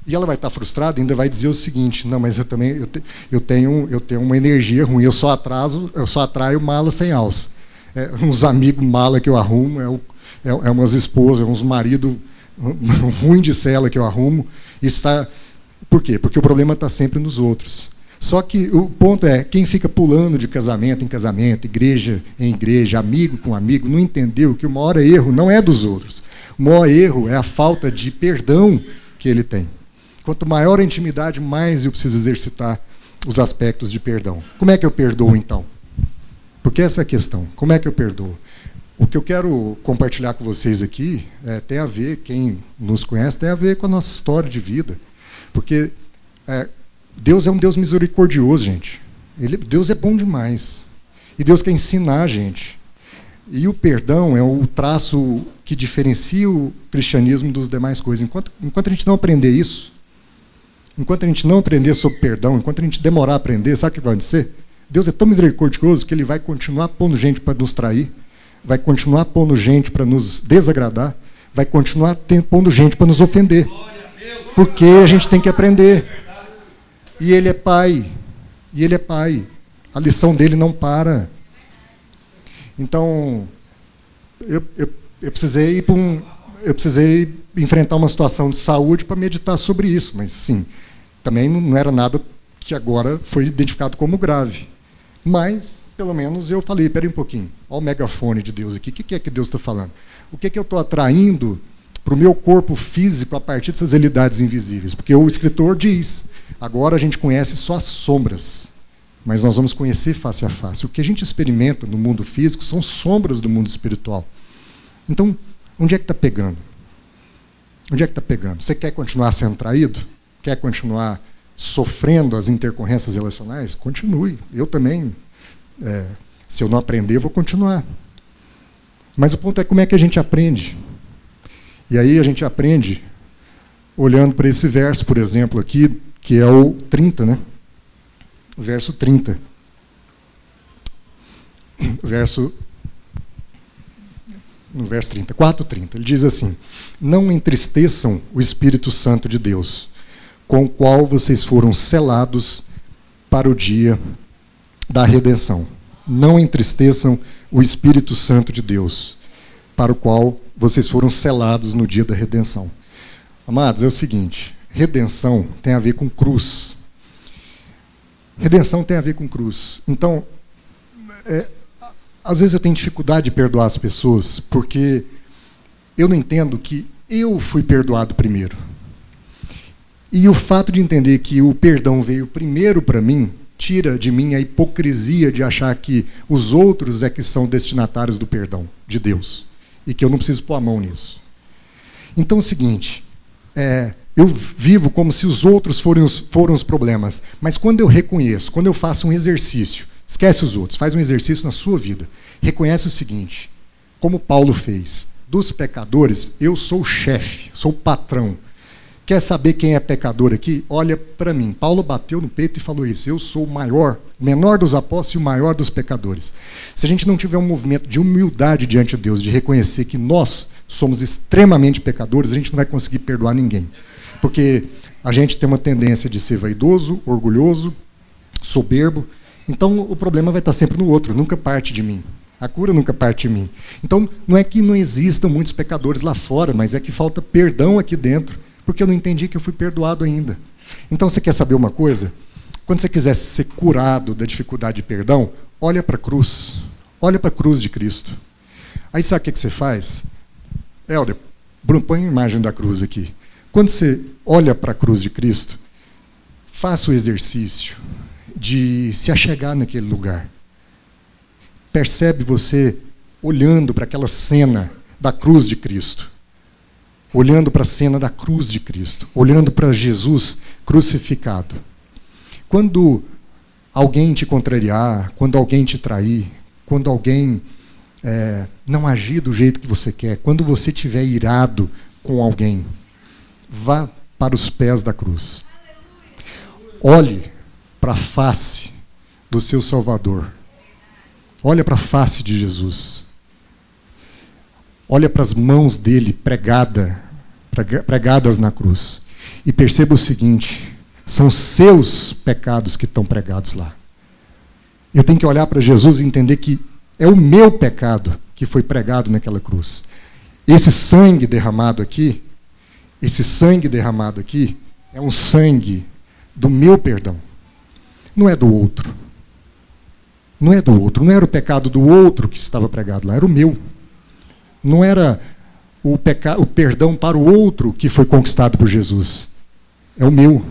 E ela vai estar tá frustrada e ainda vai dizer o seguinte: não, mas eu também eu, te, eu, tenho eu tenho uma energia ruim, eu só atraso, eu só atraio mala sem alça é, uns amigos mala que eu arrumo, é, o, é, é umas esposas, uns maridos ruim de cela que eu arrumo. Está... Por quê? Porque o problema está sempre nos outros. Só que o ponto é, quem fica pulando de casamento em casamento, igreja em igreja, amigo com amigo, não entendeu que o maior erro não é dos outros. O maior erro é a falta de perdão que ele tem. Quanto maior a intimidade, mais eu preciso exercitar os aspectos de perdão. Como é que eu perdoo então? Porque essa é a questão. Como é que eu perdoo? O que eu quero compartilhar com vocês aqui é, tem a ver, quem nos conhece, tem a ver com a nossa história de vida. Porque é, Deus é um Deus misericordioso, gente. Ele, Deus é bom demais. E Deus quer ensinar a gente. E o perdão é o traço que diferencia o cristianismo dos demais coisas. Enquanto, enquanto a gente não aprender isso, enquanto a gente não aprender sobre perdão, enquanto a gente demorar a aprender, sabe o que vai acontecer? Deus é tão misericordioso que ele vai continuar pondo gente para nos trair, vai continuar pondo gente para nos desagradar, vai continuar pondo gente para nos ofender. Porque a gente tem que aprender. E ele é pai. E ele é pai. A lição dele não para. Então, eu, eu, eu precisei ir um. Eu precisei enfrentar uma situação de saúde para meditar sobre isso, mas sim, também não era nada que agora foi identificado como grave. Mas, pelo menos, eu falei, peraí um pouquinho, olha o megafone de Deus aqui, o que é que Deus está falando? O que é que eu estou atraindo para o meu corpo físico a partir dessas realidades invisíveis? Porque o escritor diz, agora a gente conhece só as sombras, mas nós vamos conhecer face a face. O que a gente experimenta no mundo físico são sombras do mundo espiritual. Então, onde é que está pegando? Onde é que está pegando? Você quer continuar sendo traído? Quer continuar sofrendo as intercorrências relacionais? Continue. Eu também. É, se eu não aprender, eu vou continuar. Mas o ponto é como é que a gente aprende. E aí a gente aprende olhando para esse verso, por exemplo, aqui, que é o 30, né? O verso 30. O verso no verso 30, 4, 30, ele diz assim: Não entristeçam o Espírito Santo de Deus, com o qual vocês foram selados para o dia da redenção. Não entristeçam o Espírito Santo de Deus, para o qual vocês foram selados no dia da redenção. Amados, é o seguinte: redenção tem a ver com cruz. Redenção tem a ver com cruz. Então, é, às vezes eu tenho dificuldade de perdoar as pessoas porque eu não entendo que eu fui perdoado primeiro. E o fato de entender que o perdão veio primeiro para mim tira de mim a hipocrisia de achar que os outros é que são destinatários do perdão de Deus e que eu não preciso pôr a mão nisso. Então é o seguinte, é, eu vivo como se os outros foram os, foram os problemas, mas quando eu reconheço, quando eu faço um exercício Esquece os outros, faz um exercício na sua vida. Reconhece o seguinte: como Paulo fez, dos pecadores, eu sou o chefe, sou o patrão. Quer saber quem é pecador aqui? Olha para mim. Paulo bateu no peito e falou isso. Eu sou o maior, o menor dos apóstolos e o maior dos pecadores. Se a gente não tiver um movimento de humildade diante de Deus, de reconhecer que nós somos extremamente pecadores, a gente não vai conseguir perdoar ninguém. Porque a gente tem uma tendência de ser vaidoso, orgulhoso, soberbo, então o problema vai estar sempre no outro, nunca parte de mim. A cura nunca parte de mim. Então não é que não existam muitos pecadores lá fora, mas é que falta perdão aqui dentro, porque eu não entendi que eu fui perdoado ainda. Então você quer saber uma coisa? Quando você quiser ser curado da dificuldade de perdão, olha para a cruz. Olha para a cruz de Cristo. Aí sabe o que você faz? Helder, Bruno, põe a imagem da cruz aqui. Quando você olha para a cruz de Cristo, faça o exercício de se achegar naquele lugar. Percebe você olhando para aquela cena da cruz de Cristo, olhando para a cena da cruz de Cristo, olhando para Jesus crucificado. Quando alguém te contrariar, quando alguém te trair, quando alguém é, não agir do jeito que você quer, quando você estiver irado com alguém, vá para os pés da cruz. Olhe para a face do seu Salvador. Olha para a face de Jesus. Olha para as mãos dele pregada, pregadas na cruz. E perceba o seguinte: são seus pecados que estão pregados lá. Eu tenho que olhar para Jesus e entender que é o meu pecado que foi pregado naquela cruz. Esse sangue derramado aqui, esse sangue derramado aqui, é um sangue do meu perdão não é do outro. Não é do outro. Não era o pecado do outro que estava pregado lá, era o meu. Não era o, o perdão para o outro que foi conquistado por Jesus. É o meu.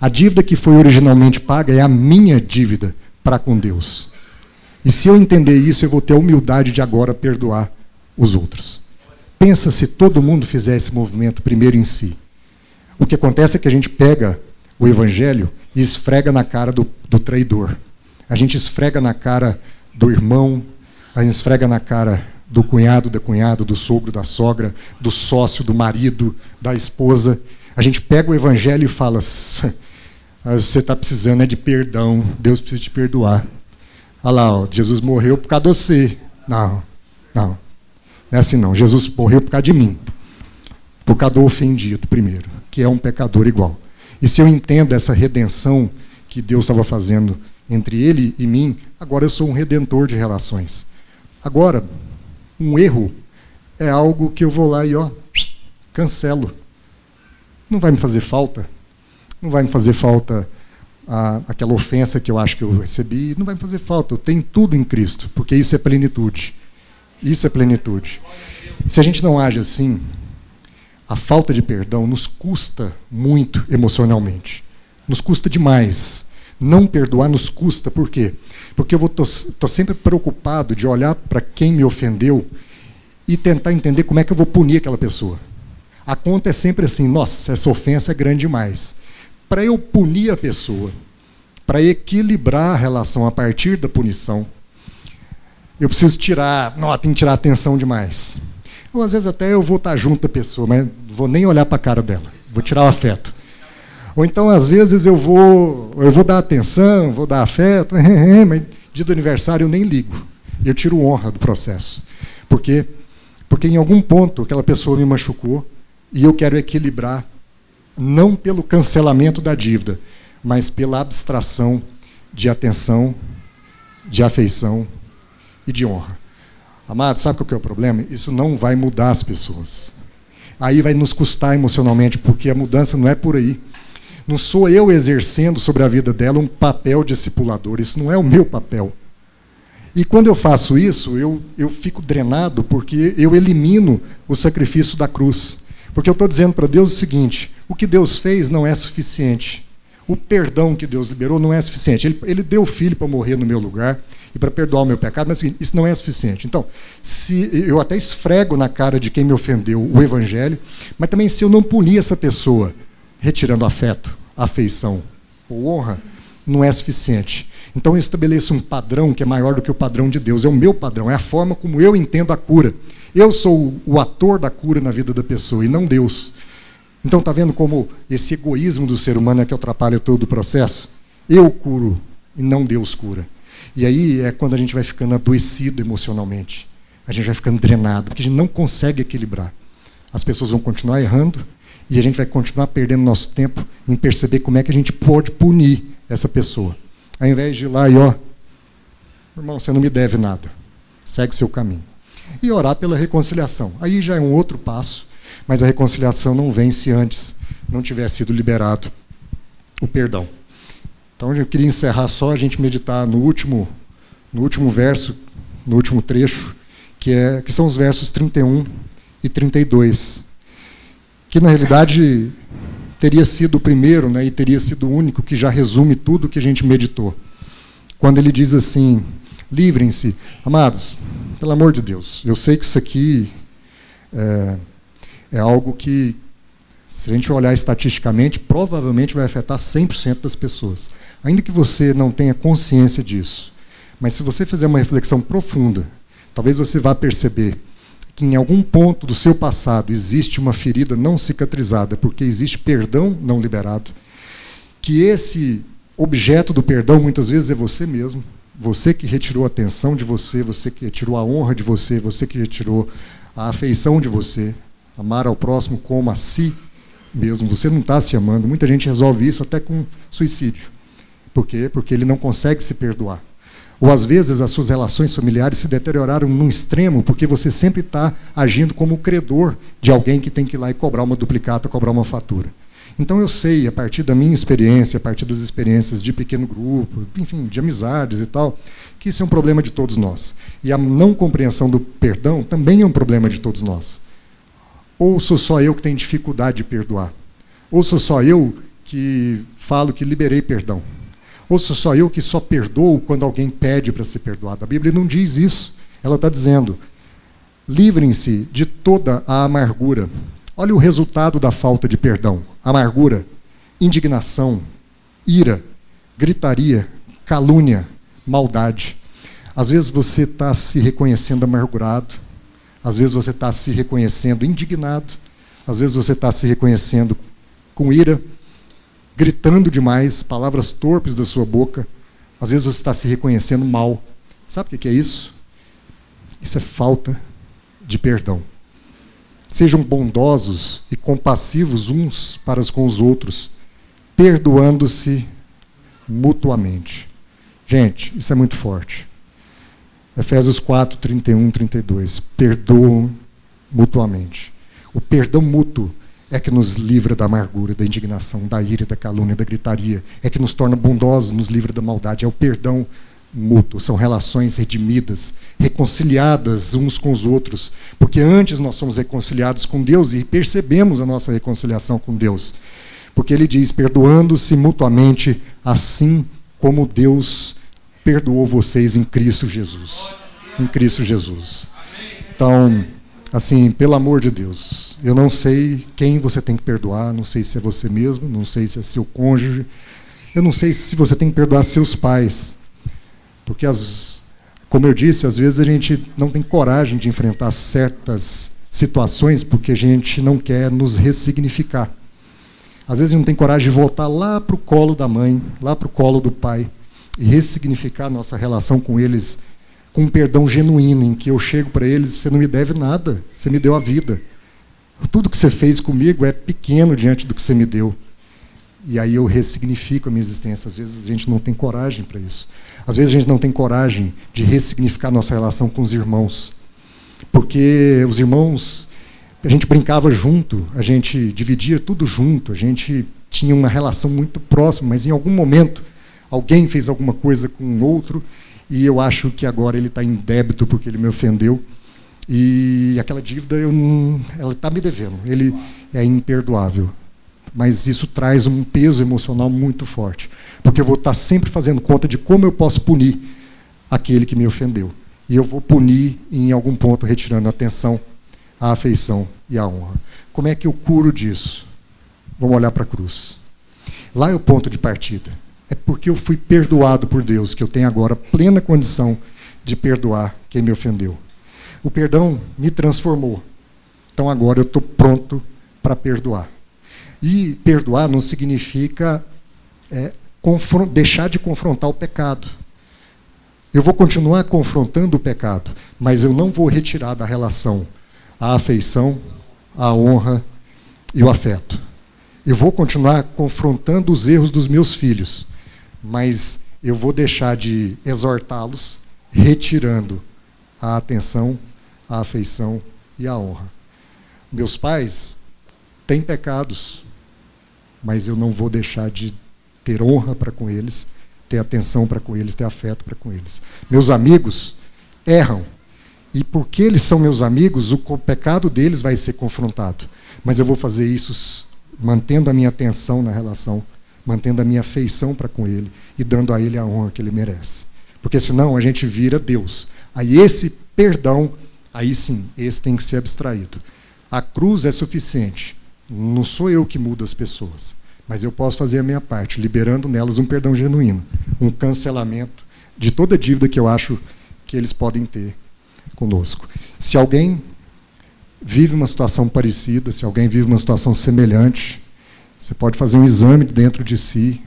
A dívida que foi originalmente paga é a minha dívida para com Deus. E se eu entender isso, eu vou ter a humildade de agora perdoar os outros. Pensa se todo mundo fizer esse movimento primeiro em si. O que acontece é que a gente pega o evangelho e esfrega na cara do, do traidor. A gente esfrega na cara do irmão, a gente esfrega na cara do cunhado, da cunhada, do sogro, da sogra, do sócio, do marido, da esposa. A gente pega o evangelho e fala: você está precisando é de perdão, Deus precisa te perdoar. Olha lá, ó, Jesus morreu por causa de você. Não, não. Não é assim não. Jesus morreu por causa de mim. Por causa do ofendido, primeiro, que é um pecador igual. E se eu entendo essa redenção que Deus estava fazendo entre ele e mim, agora eu sou um redentor de relações. Agora, um erro é algo que eu vou lá e ó, cancelo. Não vai me fazer falta. Não vai me fazer falta a, aquela ofensa que eu acho que eu recebi. Não vai me fazer falta. Eu tenho tudo em Cristo, porque isso é plenitude. Isso é plenitude. Se a gente não age assim, a falta de perdão nos custa muito emocionalmente. Nos custa demais. Não perdoar nos custa, por quê? Porque eu estou sempre preocupado de olhar para quem me ofendeu e tentar entender como é que eu vou punir aquela pessoa. A conta é sempre assim: nossa, essa ofensa é grande demais. Para eu punir a pessoa, para equilibrar a relação a partir da punição, eu preciso tirar, não, tem que tirar atenção demais. Ou às vezes até eu vou estar junto da pessoa, mas vou nem olhar para a cara dela, vou tirar o afeto. Ou então, às vezes, eu vou, eu vou dar atenção, vou dar afeto, mas dia do aniversário eu nem ligo. Eu tiro honra do processo. Por quê? Porque em algum ponto aquela pessoa me machucou e eu quero equilibrar, não pelo cancelamento da dívida, mas pela abstração de atenção, de afeição e de honra. Amado, sabe qual que é o problema? Isso não vai mudar as pessoas. Aí vai nos custar emocionalmente, porque a mudança não é por aí. Não sou eu exercendo sobre a vida dela um papel discipulador. Isso não é o meu papel. E quando eu faço isso, eu, eu fico drenado porque eu elimino o sacrifício da cruz. Porque eu estou dizendo para Deus o seguinte: o que Deus fez não é suficiente. O perdão que Deus liberou não é suficiente. Ele, ele deu o filho para morrer no meu lugar e para perdoar o meu pecado, mas é isso não é suficiente. Então, se eu até esfrego na cara de quem me ofendeu o evangelho, mas também se eu não punir essa pessoa retirando afeto, afeição ou honra, não é suficiente. Então eu estabeleço um padrão que é maior do que o padrão de Deus. É o meu padrão, é a forma como eu entendo a cura. Eu sou o ator da cura na vida da pessoa e não Deus. Então está vendo como esse egoísmo do ser humano é que atrapalha todo o processo? Eu curo e não Deus cura. E aí é quando a gente vai ficando adoecido emocionalmente. A gente vai ficando drenado, porque a gente não consegue equilibrar. As pessoas vão continuar errando, e a gente vai continuar perdendo nosso tempo em perceber como é que a gente pode punir essa pessoa. Ao invés de ir lá e, ó, irmão, você não me deve nada. Segue seu caminho. E orar pela reconciliação. Aí já é um outro passo, mas a reconciliação não vem se antes não tiver sido liberado o perdão. Então eu queria encerrar só a gente meditar no último, no último verso, no último trecho, que, é, que são os versos 31 e 32 que na realidade teria sido o primeiro né, e teria sido o único que já resume tudo o que a gente meditou. Quando ele diz assim: livrem-se. Amados, pelo amor de Deus, eu sei que isso aqui é, é algo que, se a gente olhar estatisticamente, provavelmente vai afetar 100% das pessoas. Ainda que você não tenha consciência disso. Mas se você fizer uma reflexão profunda, talvez você vá perceber que em algum ponto do seu passado existe uma ferida não cicatrizada, porque existe perdão não liberado, que esse objeto do perdão muitas vezes é você mesmo, você que retirou a atenção de você, você que retirou a honra de você, você que retirou a afeição de você, amar ao próximo como a si mesmo. Você não está se amando. Muita gente resolve isso até com suicídio. Por quê? Porque ele não consegue se perdoar. Ou às vezes as suas relações familiares se deterioraram num extremo porque você sempre está agindo como credor de alguém que tem que ir lá e cobrar uma duplicata, cobrar uma fatura. Então eu sei, a partir da minha experiência, a partir das experiências de pequeno grupo, enfim, de amizades e tal, que isso é um problema de todos nós. E a não compreensão do perdão também é um problema de todos nós. Ou sou só eu que tenho dificuldade de perdoar? Ou sou só eu que falo que liberei perdão? Ou sou só eu que só perdoo quando alguém pede para ser perdoado? A Bíblia não diz isso. Ela está dizendo: livrem-se de toda a amargura. Olha o resultado da falta de perdão: amargura, indignação, ira, gritaria, calúnia, maldade. Às vezes você está se reconhecendo amargurado, Às vezes você está se reconhecendo indignado, às vezes você está se reconhecendo com ira, gritando demais, palavras torpes da sua boca. Às vezes você está se reconhecendo mal. Sabe o que é isso? Isso é falta de perdão. Sejam bondosos e compassivos uns para com os outros, perdoando-se mutuamente. Gente, isso é muito forte. Efésios 4, 31, 32. Perdoam mutuamente. O perdão mútuo é que nos livra da amargura, da indignação, da ira, da calúnia, da gritaria. É que nos torna bondosos, nos livra da maldade. É o perdão mútuo. São relações redimidas, reconciliadas uns com os outros. Porque antes nós somos reconciliados com Deus e percebemos a nossa reconciliação com Deus. Porque ele diz: perdoando-se mutuamente, assim como Deus perdoou vocês em Cristo Jesus. Em Cristo Jesus. Então, assim, pelo amor de Deus, eu não sei quem você tem que perdoar, não sei se é você mesmo, não sei se é seu cônjuge, eu não sei se você tem que perdoar seus pais. Porque, as, como eu disse, às vezes a gente não tem coragem de enfrentar certas situações porque a gente não quer nos ressignificar. Às vezes não tem coragem de voltar lá para o colo da mãe, lá para o colo do pai, e ressignificar nossa relação com eles com um perdão genuíno, em que eu chego para eles, você não me deve nada, você me deu a vida. Tudo que você fez comigo é pequeno diante do que você me deu. E aí eu ressignifico a minha existência. Às vezes a gente não tem coragem para isso. Às vezes a gente não tem coragem de ressignificar nossa relação com os irmãos. Porque os irmãos, a gente brincava junto, a gente dividia tudo junto, a gente tinha uma relação muito próxima, mas em algum momento alguém fez alguma coisa com outro e eu acho que agora ele está em débito porque ele me ofendeu. E aquela dívida eu não, ela está me devendo. Ele é imperdoável. Mas isso traz um peso emocional muito forte, porque eu vou estar tá sempre fazendo conta de como eu posso punir aquele que me ofendeu. E eu vou punir em algum ponto retirando a atenção, a afeição e a honra. Como é que eu curo disso? Vamos olhar para a cruz. Lá é o ponto de partida é porque eu fui perdoado por Deus, que eu tenho agora plena condição de perdoar quem me ofendeu. O perdão me transformou. Então agora eu estou pronto para perdoar. E perdoar não significa é, deixar de confrontar o pecado. Eu vou continuar confrontando o pecado, mas eu não vou retirar da relação a afeição, a honra e o afeto. Eu vou continuar confrontando os erros dos meus filhos, mas eu vou deixar de exortá-los, retirando a atenção, a afeição e a honra. Meus pais têm pecados, mas eu não vou deixar de ter honra para com eles, ter atenção para com eles, ter afeto para com eles. Meus amigos erram. E porque eles são meus amigos, o pecado deles vai ser confrontado. Mas eu vou fazer isso mantendo a minha atenção na relação mantendo a minha afeição para com Ele e dando a Ele a honra que Ele merece. Porque senão a gente vira Deus. Aí esse perdão, aí sim, esse tem que ser abstraído. A cruz é suficiente. Não sou eu que mudo as pessoas, mas eu posso fazer a minha parte, liberando nelas um perdão genuíno, um cancelamento de toda dívida que eu acho que eles podem ter conosco. Se alguém vive uma situação parecida, se alguém vive uma situação semelhante, você pode fazer um exame dentro de si.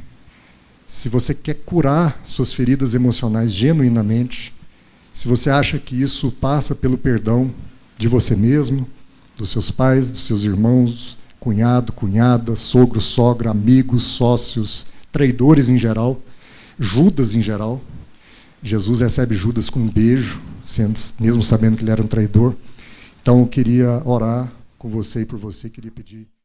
Se você quer curar suas feridas emocionais genuinamente, se você acha que isso passa pelo perdão de você mesmo, dos seus pais, dos seus irmãos, cunhado, cunhada, sogro, sogra, amigos, sócios, traidores em geral, Judas em geral. Jesus recebe Judas com um beijo, mesmo sabendo que ele era um traidor. Então eu queria orar com você e por você, queria pedir.